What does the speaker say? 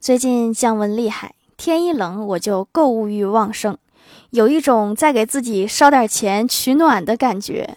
最近降温厉害天一冷我就购物欲旺盛有一种在给自己烧点钱取暖的感觉。